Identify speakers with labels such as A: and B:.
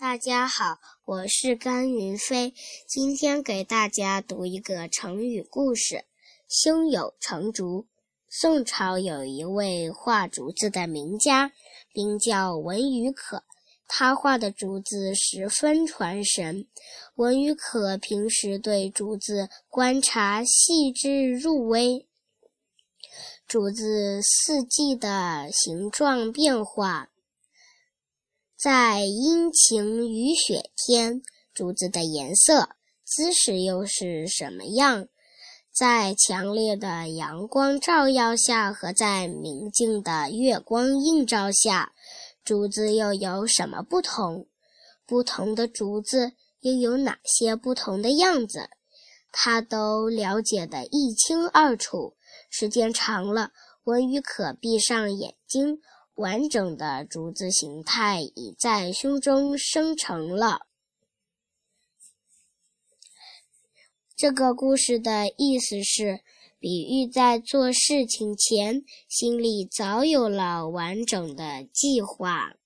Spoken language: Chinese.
A: 大家好，我是甘云飞，今天给大家读一个成语故事“胸有成竹”。宋朝有一位画竹子的名家，名叫文与可，他画的竹子十分传神。文与可平时对竹子观察细致入微，竹子四季的形状变化。在阴晴雨雪天，竹子的颜色、姿势又是什么样？在强烈的阳光照耀下和在明净的月光映照下，竹子又有什么不同？不同的竹子又有哪些不同的样子？他都了解得一清二楚。时间长了，文宇可闭上眼睛。完整的竹子形态已在胸中生成了。这个故事的意思是，比喻在做事情前，心里早有了完整的计划。